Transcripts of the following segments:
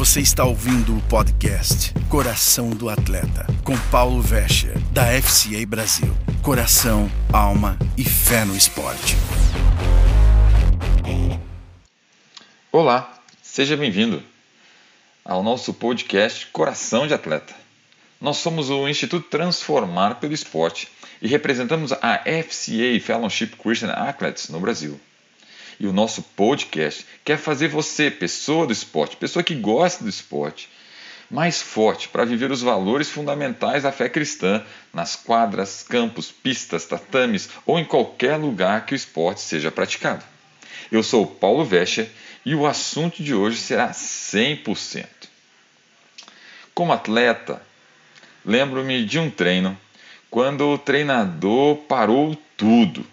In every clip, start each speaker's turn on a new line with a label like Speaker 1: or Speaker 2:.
Speaker 1: Você está ouvindo o podcast Coração do Atleta, com Paulo Vescher, da FCA Brasil. Coração, alma e fé no esporte.
Speaker 2: Olá, seja bem-vindo ao nosso podcast Coração de Atleta. Nós somos o Instituto Transformar pelo Esporte e representamos a FCA Fellowship Christian Athletes no Brasil. E o nosso podcast quer fazer você, pessoa do esporte, pessoa que gosta do esporte, mais forte para viver os valores fundamentais da fé cristã nas quadras, campos, pistas, tatames ou em qualquer lugar que o esporte seja praticado. Eu sou Paulo Vescher e o assunto de hoje será 100%. Como atleta, lembro-me de um treino quando o treinador parou tudo,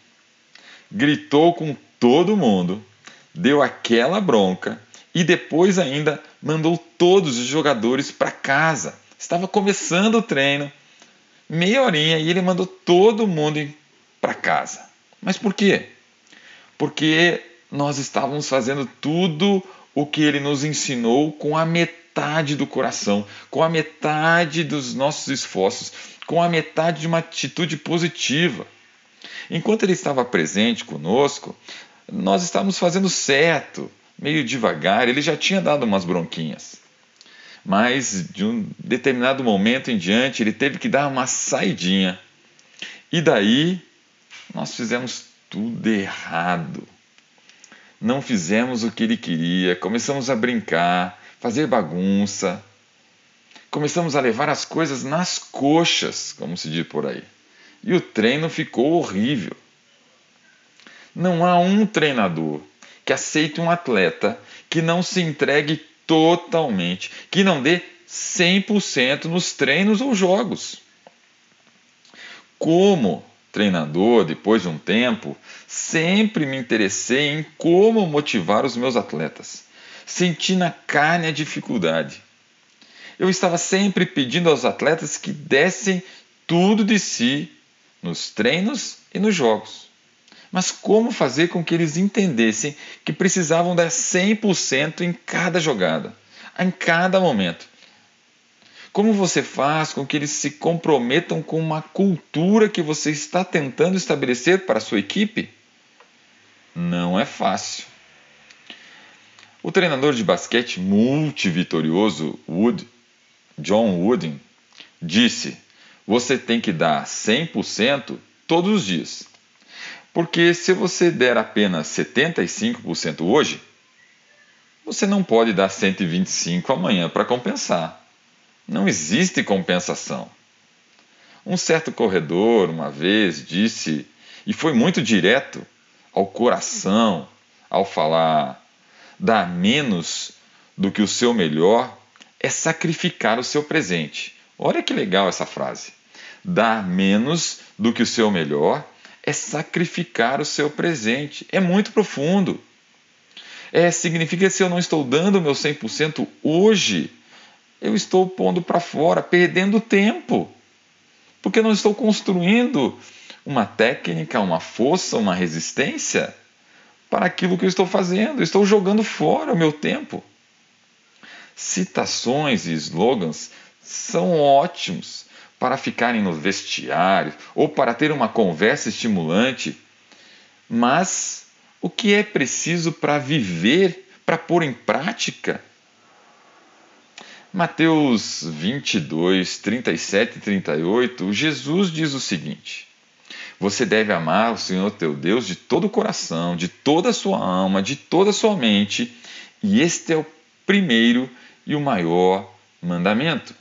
Speaker 2: gritou com todo mundo, deu aquela bronca e depois ainda mandou todos os jogadores para casa. Estava começando o treino, meia horinha, e ele mandou todo mundo para casa. Mas por quê? Porque nós estávamos fazendo tudo o que ele nos ensinou com a metade do coração, com a metade dos nossos esforços, com a metade de uma atitude positiva. Enquanto ele estava presente conosco, nós estávamos fazendo certo, meio devagar, ele já tinha dado umas bronquinhas. Mas de um determinado momento em diante, ele teve que dar uma saidinha. E daí nós fizemos tudo errado. Não fizemos o que ele queria, começamos a brincar, fazer bagunça. Começamos a levar as coisas nas coxas, como se diz por aí. E o treino ficou horrível. Não há um treinador que aceite um atleta que não se entregue totalmente, que não dê 100% nos treinos ou jogos. Como treinador, depois de um tempo, sempre me interessei em como motivar os meus atletas. Senti na carne a dificuldade. Eu estava sempre pedindo aos atletas que dessem tudo de si nos treinos e nos jogos. Mas como fazer com que eles entendessem que precisavam dar 100% em cada jogada, em cada momento? Como você faz com que eles se comprometam com uma cultura que você está tentando estabelecer para a sua equipe? Não é fácil. O treinador de basquete multivitorioso Wood, John Wooden, disse: Você tem que dar 100% todos os dias. Porque se você der apenas 75% hoje, você não pode dar 125 amanhã para compensar. Não existe compensação. Um certo corredor uma vez disse, e foi muito direto ao coração ao falar: dar menos do que o seu melhor é sacrificar o seu presente. Olha que legal essa frase. Dar menos do que o seu melhor é sacrificar o seu presente. É muito profundo. É, significa que se eu não estou dando o meu 100% hoje, eu estou pondo para fora, perdendo tempo. Porque não estou construindo uma técnica, uma força, uma resistência para aquilo que eu estou fazendo. Estou jogando fora o meu tempo. Citações e slogans são ótimos, para ficarem no vestiário ou para ter uma conversa estimulante, mas o que é preciso para viver, para pôr em prática? Mateus 22, 37 e 38, Jesus diz o seguinte: Você deve amar o Senhor teu Deus de todo o coração, de toda a sua alma, de toda a sua mente, e este é o primeiro e o maior mandamento.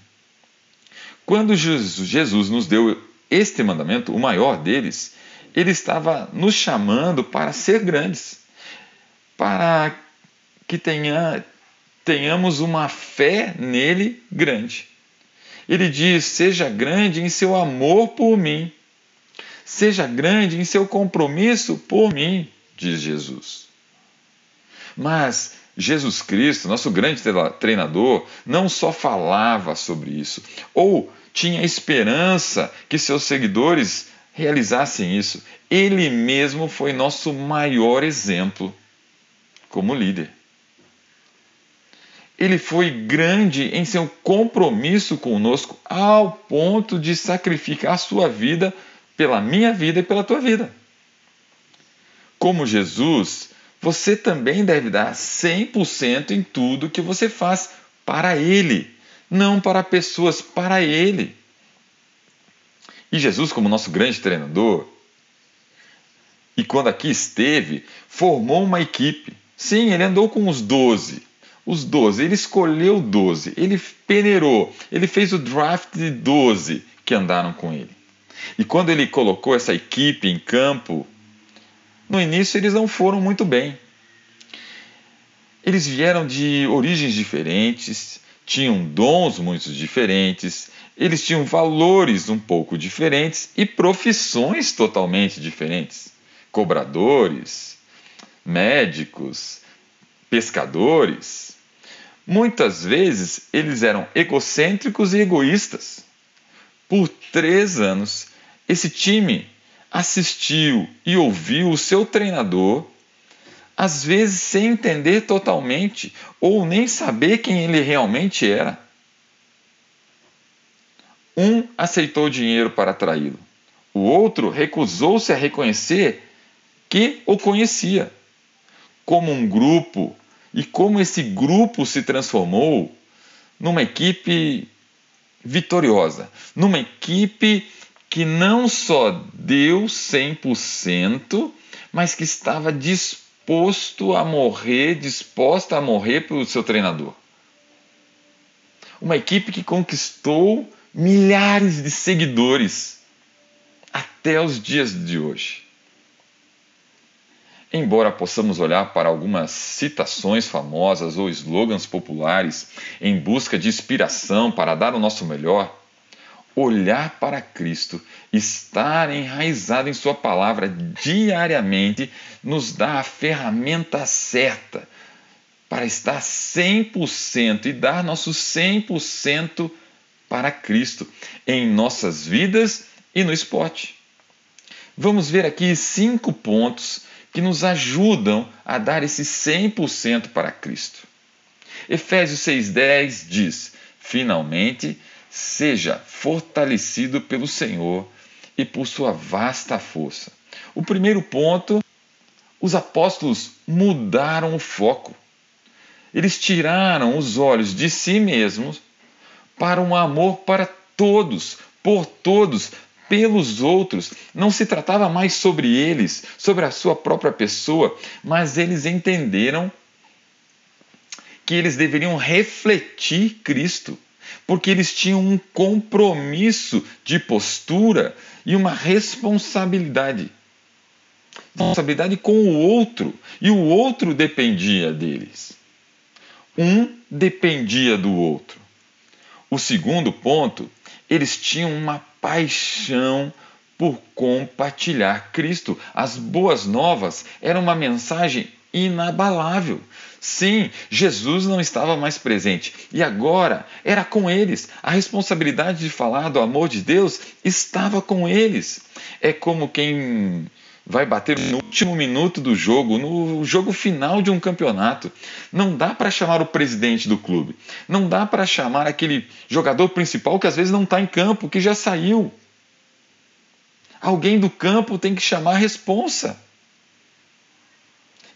Speaker 2: Quando Jesus nos deu este mandamento, o maior deles, ele estava nos chamando para ser grandes, para que tenha, tenhamos uma fé nele grande. Ele diz: seja grande em seu amor por mim, seja grande em seu compromisso por mim, diz Jesus. Mas Jesus Cristo, nosso grande treinador, não só falava sobre isso, ou tinha esperança que seus seguidores realizassem isso. Ele mesmo foi nosso maior exemplo como líder. ele foi grande em seu compromisso conosco ao ponto de sacrificar a sua vida pela minha vida e pela tua vida. Como Jesus, você também deve dar 100% em tudo que você faz para Ele, não para pessoas, para Ele. E Jesus, como nosso grande treinador, e quando aqui esteve, formou uma equipe. Sim, ele andou com os doze. Os doze, ele escolheu doze, ele peneirou, ele fez o draft de doze que andaram com ele. E quando ele colocou essa equipe em campo, no início eles não foram muito bem. Eles vieram de origens diferentes, tinham dons muito diferentes, eles tinham valores um pouco diferentes e profissões totalmente diferentes. Cobradores, médicos, pescadores. Muitas vezes eles eram egocêntricos e egoístas. Por três anos, esse time assistiu e ouviu o seu treinador, às vezes sem entender totalmente ou nem saber quem ele realmente era. Um aceitou dinheiro para traí-lo, o outro recusou-se a reconhecer que o conhecia. Como um grupo e como esse grupo se transformou numa equipe vitoriosa, numa equipe que não só deu 100%, mas que estava disposto a morrer, disposta a morrer pelo seu treinador. Uma equipe que conquistou milhares de seguidores até os dias de hoje. Embora possamos olhar para algumas citações famosas ou slogans populares em busca de inspiração para dar o nosso melhor, olhar para Cristo, estar enraizado em Sua palavra diariamente, nos dá a ferramenta certa para estar 100% e dar nosso 100% para Cristo em nossas vidas e no esporte. Vamos ver aqui cinco pontos que nos ajudam a dar esse 100% para Cristo. Efésios 6,10 diz: Finalmente, seja fortalecido pelo Senhor e por sua vasta força. O primeiro ponto, os apóstolos mudaram o foco. Eles tiraram os olhos de si mesmos para um amor para todos, por todos, pelos outros. Não se tratava mais sobre eles, sobre a sua própria pessoa, mas eles entenderam que eles deveriam refletir Cristo, porque eles tinham um compromisso de postura e uma responsabilidade. Responsabilidade com o outro, e o outro dependia deles. Um dependia do outro. O segundo ponto, eles tinham uma paixão por compartilhar Cristo. As boas novas eram uma mensagem inabalável. Sim, Jesus não estava mais presente e agora era com eles. A responsabilidade de falar do amor de Deus estava com eles. É como quem vai bater no último minuto do jogo, no jogo final de um campeonato. Não dá para chamar o presidente do clube. Não dá para chamar aquele jogador principal que às vezes não está em campo, que já saiu. Alguém do campo tem que chamar a responsa.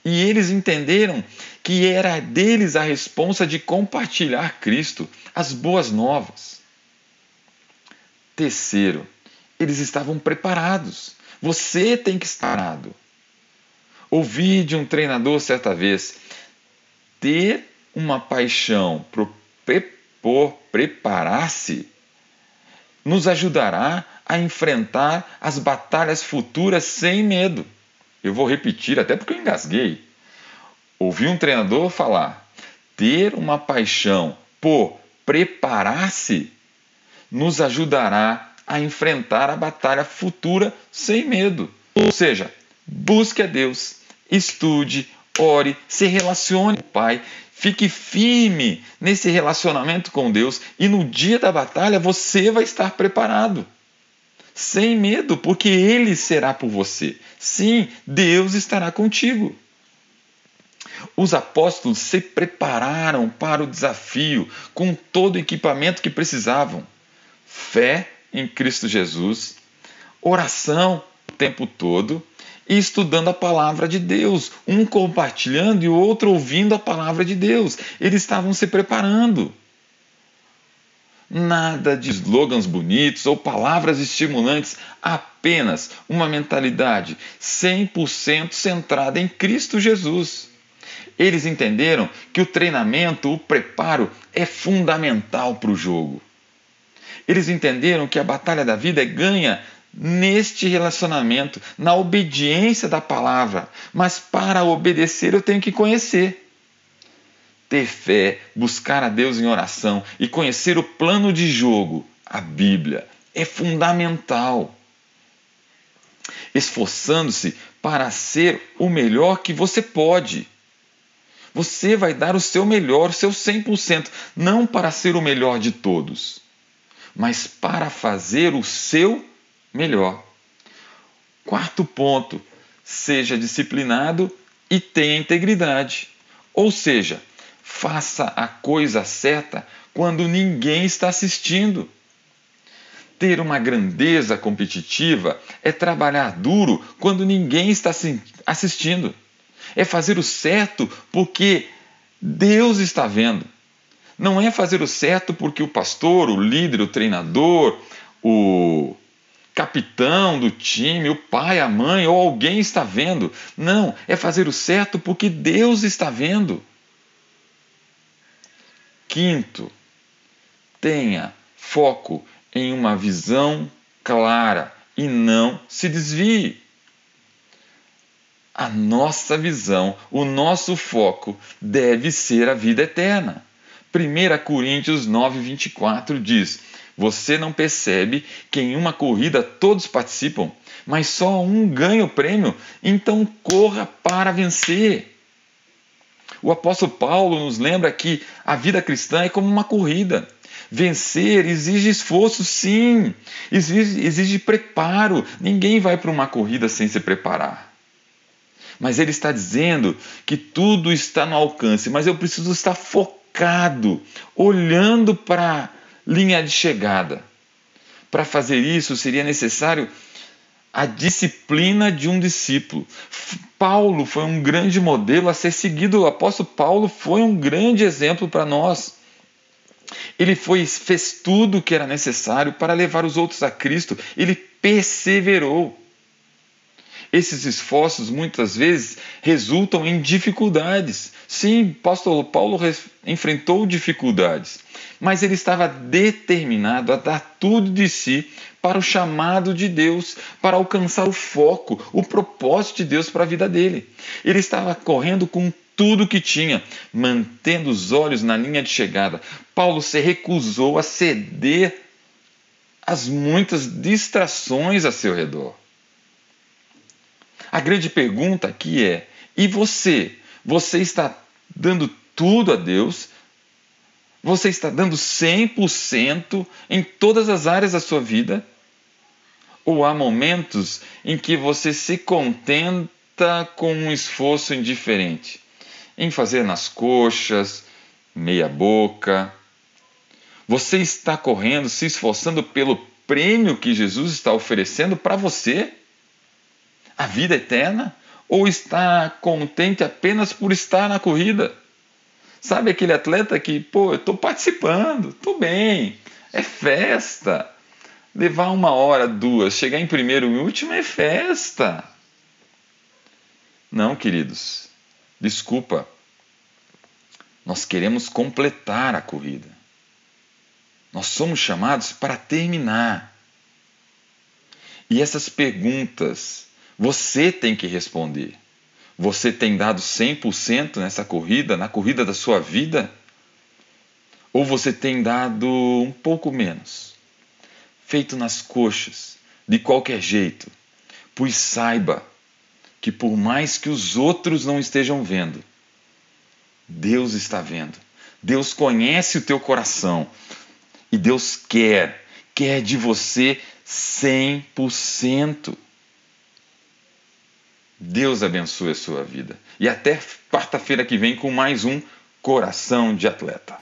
Speaker 2: E eles entenderam que era deles a responsa de compartilhar Cristo, as boas novas. Terceiro, eles estavam preparados. Você tem que estar parado. Ouvi de um treinador certa vez: ter uma paixão por preparar-se nos ajudará a enfrentar as batalhas futuras sem medo. Eu vou repetir, até porque eu engasguei. Ouvi um treinador falar: ter uma paixão por preparar-se nos ajudará a enfrentar a batalha futura sem medo. Ou seja, busque a Deus, estude, ore, se relacione com o Pai, fique firme nesse relacionamento com Deus e no dia da batalha você vai estar preparado. Sem medo, porque Ele será por você. Sim, Deus estará contigo. Os apóstolos se prepararam para o desafio com todo o equipamento que precisavam: fé em Cristo Jesus, oração o tempo todo e estudando a palavra de Deus, um compartilhando e o outro ouvindo a palavra de Deus. Eles estavam se preparando. Nada de slogans bonitos ou palavras estimulantes, apenas uma mentalidade 100% centrada em Cristo Jesus. Eles entenderam que o treinamento, o preparo é fundamental para o jogo. Eles entenderam que a batalha da vida é ganha neste relacionamento, na obediência da palavra. Mas para obedecer eu tenho que conhecer. Ter fé, buscar a Deus em oração e conhecer o plano de jogo, a Bíblia, é fundamental. Esforçando-se para ser o melhor que você pode. Você vai dar o seu melhor, o seu 100%, não para ser o melhor de todos, mas para fazer o seu melhor. Quarto ponto, seja disciplinado e tenha integridade. Ou seja, faça a coisa certa quando ninguém está assistindo. Ter uma grandeza competitiva é trabalhar duro quando ninguém está assistindo. É fazer o certo porque Deus está vendo. Não é fazer o certo porque o pastor, o líder, o treinador, o capitão do time, o pai, a mãe ou alguém está vendo. Não, é fazer o certo porque Deus está vendo. Quinto, tenha foco em uma visão clara e não se desvie. A nossa visão, o nosso foco deve ser a vida eterna. 1 Coríntios 9, 24 diz: você não percebe que em uma corrida todos participam, mas só um ganha o prêmio, então corra para vencer. O apóstolo Paulo nos lembra que a vida cristã é como uma corrida. Vencer exige esforço, sim, exige, exige preparo. Ninguém vai para uma corrida sem se preparar. Mas ele está dizendo que tudo está no alcance, mas eu preciso estar focado, olhando para linha de chegada. Para fazer isso seria necessário a disciplina de um discípulo. Paulo foi um grande modelo a ser seguido. O apóstolo Paulo foi um grande exemplo para nós. Ele foi, fez tudo o que era necessário para levar os outros a Cristo. Ele perseverou. Esses esforços muitas vezes resultam em dificuldades. Sim, apóstolo Paulo enfrentou dificuldades, mas ele estava determinado a dar tudo de si para o chamado de Deus, para alcançar o foco, o propósito de Deus para a vida dele. Ele estava correndo com tudo que tinha, mantendo os olhos na linha de chegada. Paulo se recusou a ceder às muitas distrações a seu redor. A grande pergunta aqui é: e você? Você está dando tudo a Deus? Você está dando 100% em todas as áreas da sua vida? Ou há momentos em que você se contenta com um esforço indiferente? Em fazer nas coxas, meia boca? Você está correndo, se esforçando pelo prêmio que Jesus está oferecendo para você? A vida eterna? Ou está contente apenas por estar na corrida? Sabe aquele atleta que, pô, eu estou participando, estou bem, é festa. Levar uma hora, duas, chegar em primeiro e último é festa. Não, queridos, desculpa. Nós queremos completar a corrida. Nós somos chamados para terminar. E essas perguntas você tem que responder. Você tem dado 100% nessa corrida, na corrida da sua vida? Ou você tem dado um pouco menos? Feito nas coxas, de qualquer jeito? Pois saiba que, por mais que os outros não estejam vendo, Deus está vendo. Deus conhece o teu coração e Deus quer, quer de você 100%. Deus abençoe a sua vida. E até quarta-feira que vem com mais um Coração de Atleta.